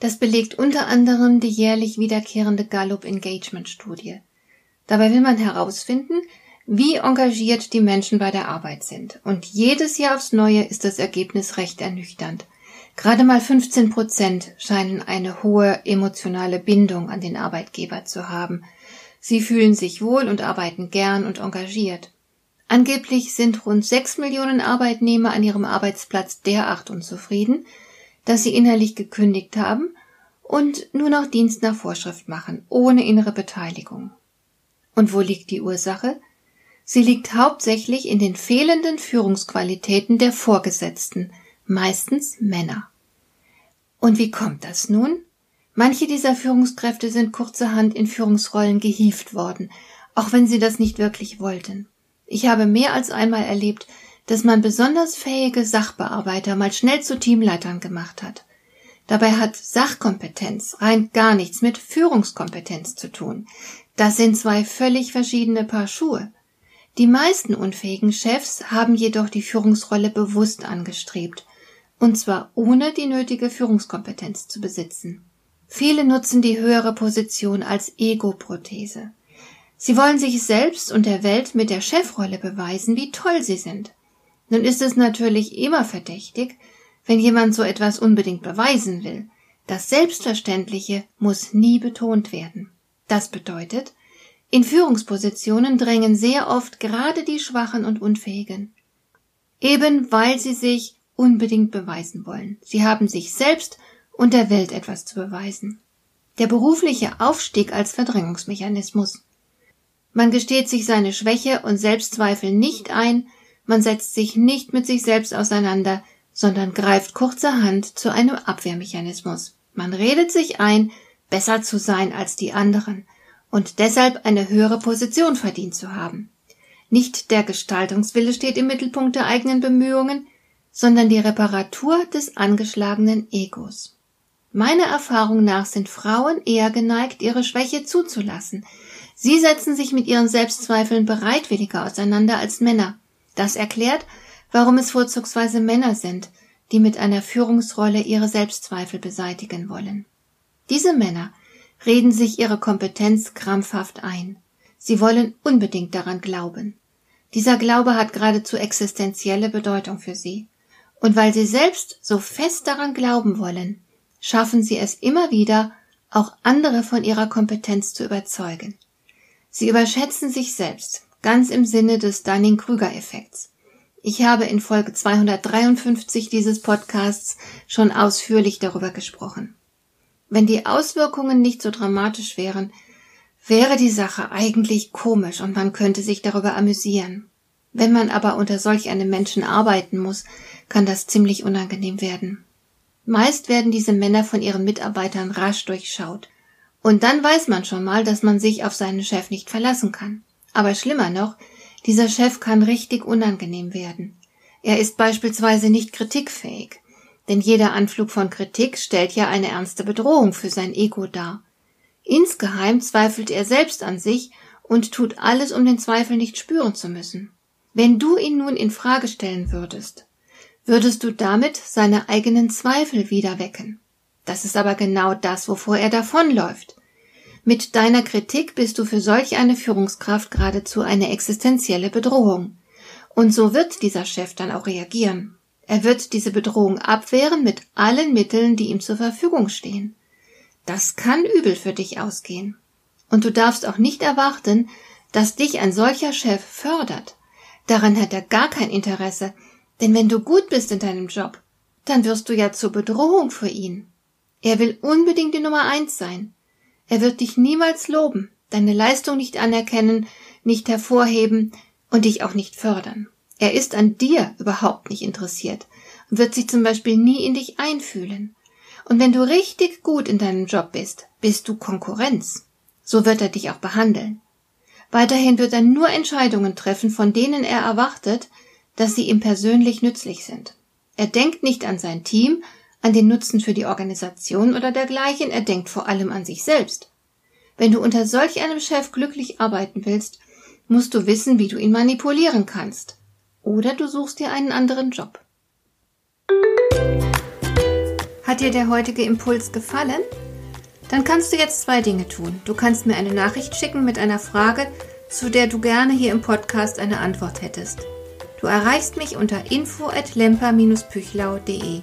Das belegt unter anderem die jährlich wiederkehrende Gallup Engagement Studie. Dabei will man herausfinden, wie engagiert die Menschen bei der Arbeit sind. Und jedes Jahr aufs Neue ist das Ergebnis recht ernüchternd. Gerade mal 15 Prozent scheinen eine hohe emotionale Bindung an den Arbeitgeber zu haben. Sie fühlen sich wohl und arbeiten gern und engagiert. Angeblich sind rund 6 Millionen Arbeitnehmer an ihrem Arbeitsplatz derart unzufrieden, dass sie innerlich gekündigt haben und nur noch Dienst nach Vorschrift machen, ohne innere Beteiligung. Und wo liegt die Ursache? Sie liegt hauptsächlich in den fehlenden Führungsqualitäten der Vorgesetzten, meistens Männer. Und wie kommt das nun? Manche dieser Führungskräfte sind kurzerhand in Führungsrollen gehieft worden, auch wenn sie das nicht wirklich wollten. Ich habe mehr als einmal erlebt, dass man besonders fähige Sachbearbeiter mal schnell zu Teamleitern gemacht hat. Dabei hat Sachkompetenz rein gar nichts mit Führungskompetenz zu tun. Das sind zwei völlig verschiedene Paar Schuhe. Die meisten unfähigen Chefs haben jedoch die Führungsrolle bewusst angestrebt, und zwar ohne die nötige Führungskompetenz zu besitzen. Viele nutzen die höhere Position als Ego-Prothese. Sie wollen sich selbst und der Welt mit der Chefrolle beweisen, wie toll sie sind. Nun ist es natürlich immer verdächtig, wenn jemand so etwas unbedingt beweisen will. Das Selbstverständliche muss nie betont werden. Das bedeutet, in Führungspositionen drängen sehr oft gerade die Schwachen und Unfähigen. Eben weil sie sich unbedingt beweisen wollen. Sie haben sich selbst und der Welt etwas zu beweisen. Der berufliche Aufstieg als Verdrängungsmechanismus. Man gesteht sich seine Schwäche und Selbstzweifel nicht ein, man setzt sich nicht mit sich selbst auseinander, sondern greift kurzerhand zu einem Abwehrmechanismus. Man redet sich ein, besser zu sein als die anderen und deshalb eine höhere Position verdient zu haben. Nicht der Gestaltungswille steht im Mittelpunkt der eigenen Bemühungen, sondern die Reparatur des angeschlagenen Egos. Meiner Erfahrung nach sind Frauen eher geneigt, ihre Schwäche zuzulassen. Sie setzen sich mit ihren Selbstzweifeln bereitwilliger auseinander als Männer. Das erklärt, warum es vorzugsweise Männer sind, die mit einer Führungsrolle ihre Selbstzweifel beseitigen wollen. Diese Männer reden sich ihre Kompetenz krampfhaft ein. Sie wollen unbedingt daran glauben. Dieser Glaube hat geradezu existenzielle Bedeutung für sie. Und weil sie selbst so fest daran glauben wollen, schaffen sie es immer wieder, auch andere von ihrer Kompetenz zu überzeugen. Sie überschätzen sich selbst, ganz im Sinne des Dunning-Krüger-Effekts. Ich habe in Folge 253 dieses Podcasts schon ausführlich darüber gesprochen. Wenn die Auswirkungen nicht so dramatisch wären, wäre die Sache eigentlich komisch und man könnte sich darüber amüsieren. Wenn man aber unter solch einem Menschen arbeiten muss, kann das ziemlich unangenehm werden. Meist werden diese Männer von ihren Mitarbeitern rasch durchschaut. Und dann weiß man schon mal, dass man sich auf seinen Chef nicht verlassen kann. Aber schlimmer noch, dieser Chef kann richtig unangenehm werden. Er ist beispielsweise nicht kritikfähig, denn jeder Anflug von Kritik stellt ja eine ernste Bedrohung für sein Ego dar. Insgeheim zweifelt er selbst an sich und tut alles, um den Zweifel nicht spüren zu müssen. Wenn du ihn nun in Frage stellen würdest, würdest du damit seine eigenen Zweifel wieder wecken. Das ist aber genau das, wovor er davonläuft. Mit deiner Kritik bist du für solch eine Führungskraft geradezu eine existenzielle Bedrohung. Und so wird dieser Chef dann auch reagieren. Er wird diese Bedrohung abwehren mit allen Mitteln, die ihm zur Verfügung stehen. Das kann übel für dich ausgehen. Und du darfst auch nicht erwarten, dass dich ein solcher Chef fördert. Daran hat er gar kein Interesse, denn wenn du gut bist in deinem Job, dann wirst du ja zur Bedrohung für ihn. Er will unbedingt die Nummer eins sein. Er wird dich niemals loben, deine Leistung nicht anerkennen, nicht hervorheben und dich auch nicht fördern. Er ist an dir überhaupt nicht interessiert und wird sich zum Beispiel nie in dich einfühlen. Und wenn du richtig gut in deinem Job bist, bist du Konkurrenz. So wird er dich auch behandeln. Weiterhin wird er nur Entscheidungen treffen, von denen er erwartet, dass sie ihm persönlich nützlich sind. Er denkt nicht an sein Team, an den Nutzen für die Organisation oder dergleichen, er denkt vor allem an sich selbst. Wenn du unter solch einem Chef glücklich arbeiten willst, musst du wissen, wie du ihn manipulieren kannst. Oder du suchst dir einen anderen Job. Hat dir der heutige Impuls gefallen? Dann kannst du jetzt zwei Dinge tun. Du kannst mir eine Nachricht schicken mit einer Frage, zu der du gerne hier im Podcast eine Antwort hättest. Du erreichst mich unter info@lemper-püchlau.de.